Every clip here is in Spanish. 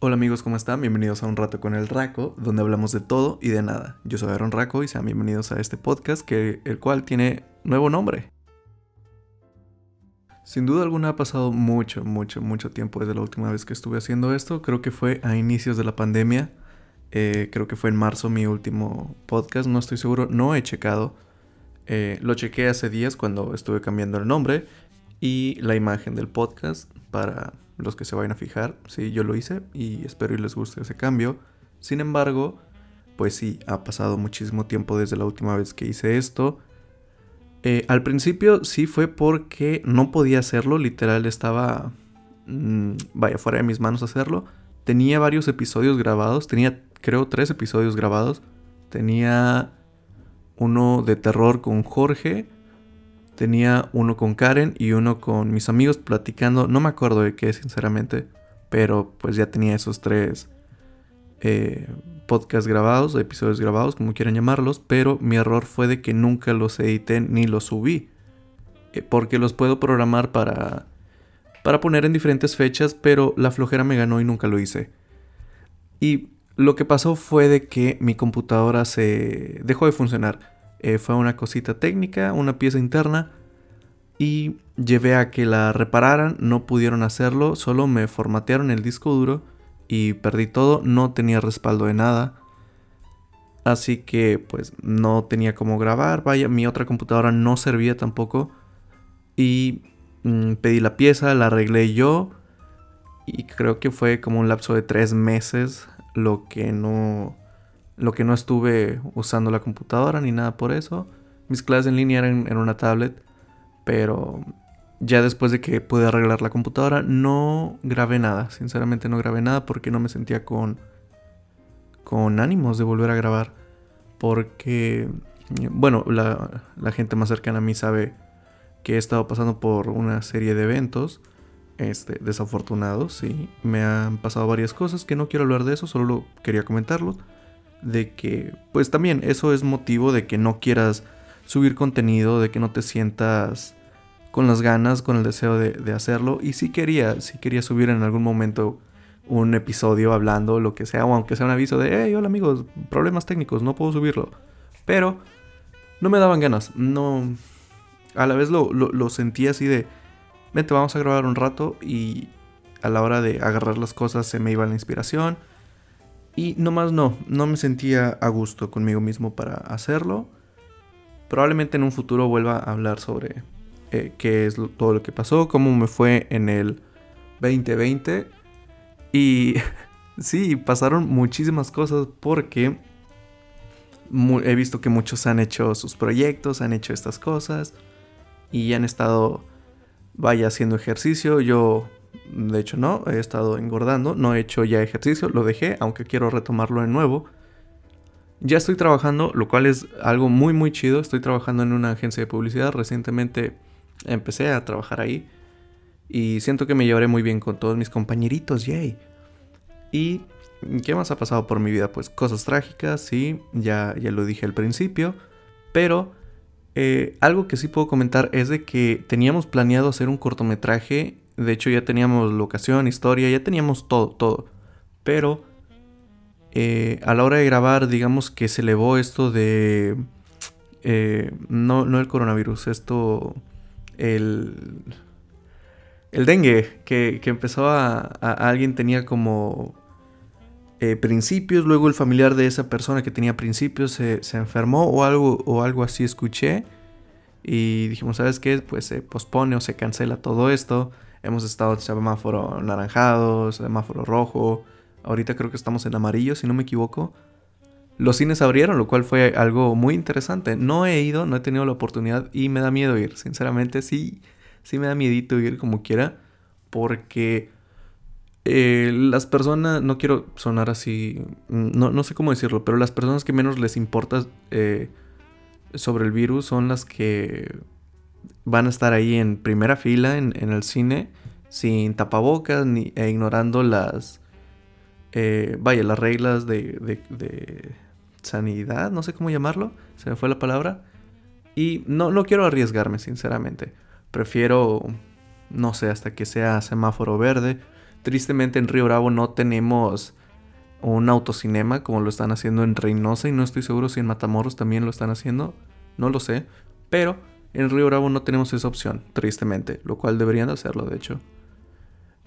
Hola amigos, ¿cómo están? Bienvenidos a Un Rato con el Raco, donde hablamos de todo y de nada. Yo soy Aaron Raco y sean bienvenidos a este podcast, que, el cual tiene nuevo nombre. Sin duda alguna ha pasado mucho, mucho, mucho tiempo desde la última vez que estuve haciendo esto. Creo que fue a inicios de la pandemia. Eh, creo que fue en marzo mi último podcast, no estoy seguro, no he checado. Eh, lo chequé hace días cuando estuve cambiando el nombre y la imagen del podcast para los que se vayan a fijar. Sí, yo lo hice y espero y les guste ese cambio. Sin embargo, pues sí, ha pasado muchísimo tiempo desde la última vez que hice esto. Eh, al principio sí fue porque no podía hacerlo, literal estaba, mm, vaya, fuera de mis manos hacerlo. Tenía varios episodios grabados, tenía creo tres episodios grabados. Tenía uno de terror con Jorge, Tenía uno con Karen y uno con mis amigos platicando. No me acuerdo de qué, sinceramente. Pero pues ya tenía esos tres eh, podcasts grabados, episodios grabados, como quieran llamarlos. Pero mi error fue de que nunca los edité ni los subí. Eh, porque los puedo programar para, para poner en diferentes fechas. Pero la flojera me ganó y nunca lo hice. Y lo que pasó fue de que mi computadora se dejó de funcionar. Eh, fue una cosita técnica, una pieza interna. Y llevé a que la repararan, no pudieron hacerlo, solo me formatearon el disco duro y perdí todo, no tenía respaldo de nada. Así que pues no tenía cómo grabar, vaya, mi otra computadora no servía tampoco. Y mm, pedí la pieza, la arreglé yo. Y creo que fue como un lapso de tres meses lo que no lo que no estuve usando la computadora ni nada por eso. Mis clases en línea eran en una tablet, pero ya después de que pude arreglar la computadora no grabé nada. Sinceramente no grabé nada porque no me sentía con con ánimos de volver a grabar. Porque, bueno, la, la gente más cercana a mí sabe que he estado pasando por una serie de eventos este, desafortunados, sí. Me han pasado varias cosas que no quiero hablar de eso, solo quería comentarlo de que pues también eso es motivo de que no quieras subir contenido, de que no te sientas con las ganas, con el deseo de, hacerlo. Y si quería, si quería subir en algún momento un episodio hablando, lo que sea, o aunque sea un aviso de, hey, hola amigos, problemas técnicos, no puedo subirlo. Pero no me daban ganas, no... A la vez lo, lo, así de, vente, vamos a grabar un rato y a la hora de agarrar las cosas se me iba la inspiración y nomás no, no me sentía a gusto conmigo mismo para hacerlo. Probablemente en un futuro vuelva a hablar sobre eh, qué es todo lo que pasó, cómo me fue en el 2020. Y sí, pasaron muchísimas cosas porque he visto que muchos han hecho sus proyectos, han hecho estas cosas y han estado, vaya, haciendo ejercicio. Yo de hecho no, he estado engordando, no he hecho ya ejercicio, lo dejé, aunque quiero retomarlo de nuevo. Ya estoy trabajando, lo cual es algo muy muy chido, estoy trabajando en una agencia de publicidad, recientemente empecé a trabajar ahí y siento que me llevaré muy bien con todos mis compañeritos, yay. ¿Y qué más ha pasado por mi vida? Pues cosas trágicas, sí, ya, ya lo dije al principio, pero eh, algo que sí puedo comentar es de que teníamos planeado hacer un cortometraje de hecho ya teníamos locación, historia, ya teníamos todo, todo. Pero eh, a la hora de grabar, digamos que se elevó esto de... Eh, no, no el coronavirus, esto... El... El dengue, que, empezó a, Alguien tenía como... Eh, principios, luego el familiar de esa persona que tenía principios se, se enfermó o algo, o algo así escuché. Y dijimos, ¿sabes qué? Pues se pospone o se cancela todo esto. Hemos estado en semáforo naranjado, semáforo rojo. Ahorita creo que estamos en amarillo, si no me equivoco. Los cines abrieron, lo cual fue algo muy interesante. No he ido, no he tenido la oportunidad y me da miedo ir. Sinceramente, sí, sí me da miedito ir como quiera. Porque eh, las personas, no quiero sonar así, no, no, sé cómo decirlo, pero las personas que menos les importa eh, sobre el virus son las que van a estar ahí en primera fila en, el cine sin tapabocas ni, e ignorando las, eh, vaya, las reglas de, de, sanidad, no sé cómo llamarlo, se me fue la palabra. Y no, no quiero arriesgarme, sinceramente. Prefiero, no sé, hasta que sea semáforo verde, Tristemente en Río Bravo no tenemos un autocinema como lo están haciendo en Reynosa y no estoy seguro si en Matamoros también lo están haciendo, no lo sé, pero en Río Bravo no tenemos esa opción, tristemente, lo cual deberían hacerlo de hecho.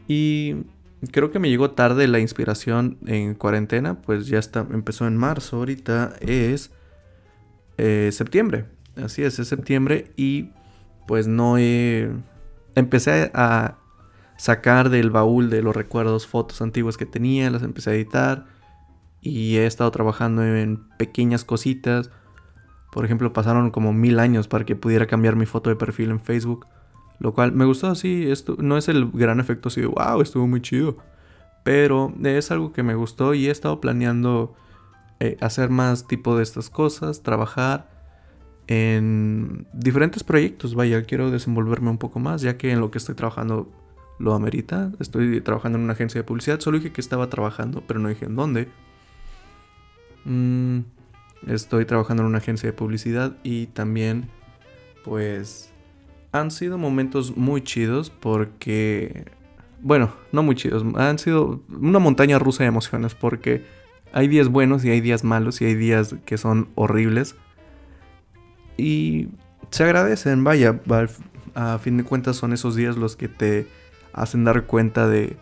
Y creo que me llegó tarde la inspiración en cuarentena, pues ya está, empezó en marzo, ahorita es eh, septiembre, así es, es septiembre y pues no he... Empecé a sacar del baúl de los recuerdos fotos antiguas que tenía, las empecé a editar y he estado trabajando en pequeñas cositas. Por ejemplo, pasaron como mil años para que pudiera cambiar mi foto de perfil en Facebook. Lo cual me gustó así. Esto no es el gran efecto así de wow, estuvo muy chido. Pero es algo que me gustó y he estado planeando eh, hacer más tipo de estas cosas, trabajar en diferentes proyectos. Vaya, quiero desenvolverme un poco más, ya que en lo que estoy trabajando lo amerita. Estoy trabajando en una agencia de publicidad. Solo dije que estaba trabajando, pero no dije en dónde. Mm, estoy trabajando en una agencia de publicidad y también, pues, han sido momentos muy chidos porque, bueno, no muy chidos, han sido una montaña rusa de emociones porque hay días buenos y hay días malos y hay días que son horribles. Y se agradecen, vaya, a fin de cuentas son esos días los que te hacen dar cuenta de,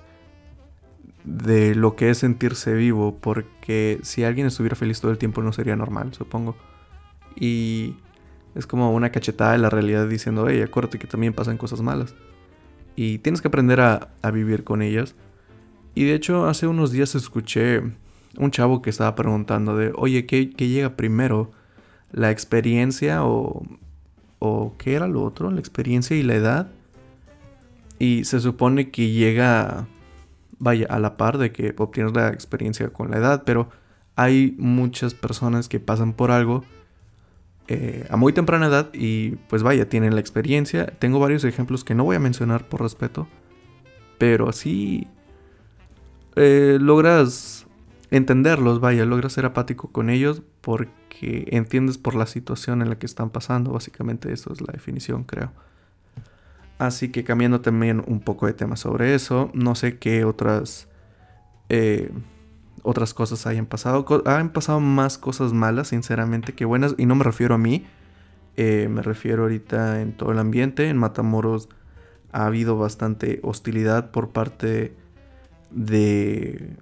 de lo que es sentirse vivo, porque si alguien estuviera feliz todo el tiempo no sería normal, supongo. Y es como una cachetada de la realidad diciendo, hey, acuérdate que también pasan cosas malas. Y tienes que aprender a, a vivir con ellas. Y de hecho, hace unos días escuché un chavo que estaba preguntando de, oye, ¿qué, qué llega primero? ¿La experiencia o, o qué era lo otro? ¿La experiencia y la edad? Y se supone que llega, vaya, a la par de que obtienes la experiencia con la edad, pero hay muchas personas que pasan por algo eh, a muy temprana edad y pues vaya, tienen la experiencia. Tengo varios ejemplos que no voy a mencionar por respeto, pero así eh, logras entenderlos, vaya, logras ser apático con ellos porque entiendes por la situación en la que están pasando. Básicamente eso es la definición, creo. Así que cambiando también un poco de tema sobre eso, no sé qué otras eh, otras cosas hayan pasado. han pasado más cosas malas, sinceramente, que buenas. Y no me refiero a mí. Eh, me refiero ahorita en todo el ambiente. En Matamoros ha habido bastante hostilidad por parte de...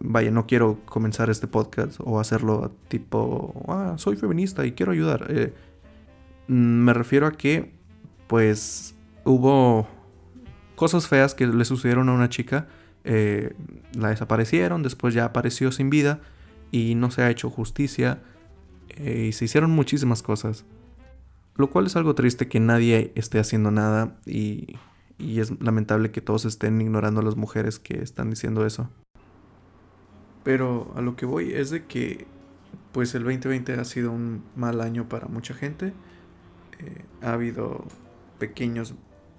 Vaya, no quiero comenzar este podcast o hacerlo tipo, ah, soy feminista y quiero ayudar. Eh, me refiero a que, pues, hubo cosas feas que le sucedieron a una chica. Eh, la desaparecieron, después ya apareció sin vida y no se ha hecho justicia. Eh, y se hicieron muchísimas cosas. Lo cual es algo triste que nadie esté haciendo nada y, y es lamentable que todos estén ignorando a las mujeres que están diciendo eso. Pero a lo que voy es de que pues el 2020 ha sido un mal año para mucha gente. Eh, ha habido pequeños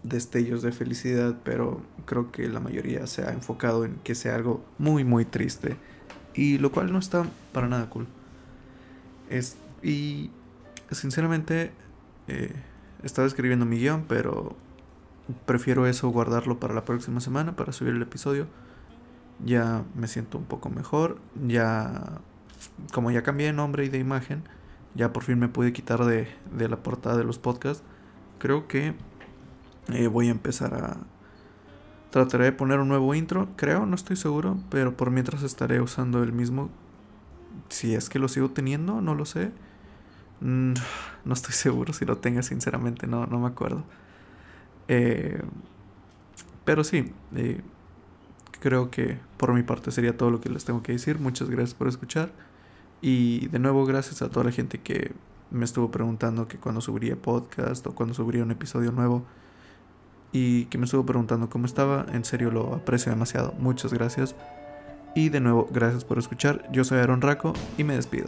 destellos de felicidad, pero creo que la mayoría se ha enfocado en que sea algo muy, muy triste. Y lo cual no está para nada cool. Es, y sinceramente, eh, estaba escribiendo mi guion, pero prefiero eso guardarlo para la próxima semana, para subir el episodio. Ya me siento un poco mejor. Ya, como ya cambié de nombre y de imagen, ya por fin me pude quitar de, de la portada de los podcasts. Creo que eh, voy a empezar a... Trataré de poner un nuevo intro, creo, no estoy seguro, pero por mientras estaré usando el mismo. Si es que lo sigo teniendo, no lo sé. Mm, no estoy seguro si lo tenga, sinceramente, no, no me acuerdo. Eh, pero sí, eh, creo que por mi parte sería todo lo que les tengo que decir. Muchas gracias por escuchar. Y de nuevo, gracias a toda la gente que me estuvo preguntando que cuando subiría podcast o cuando subiría un episodio nuevo y que me estuvo preguntando cómo estaba. En serio lo aprecio demasiado. Muchas gracias. Y de nuevo, gracias por escuchar. Yo soy Aaron Raco y me despido.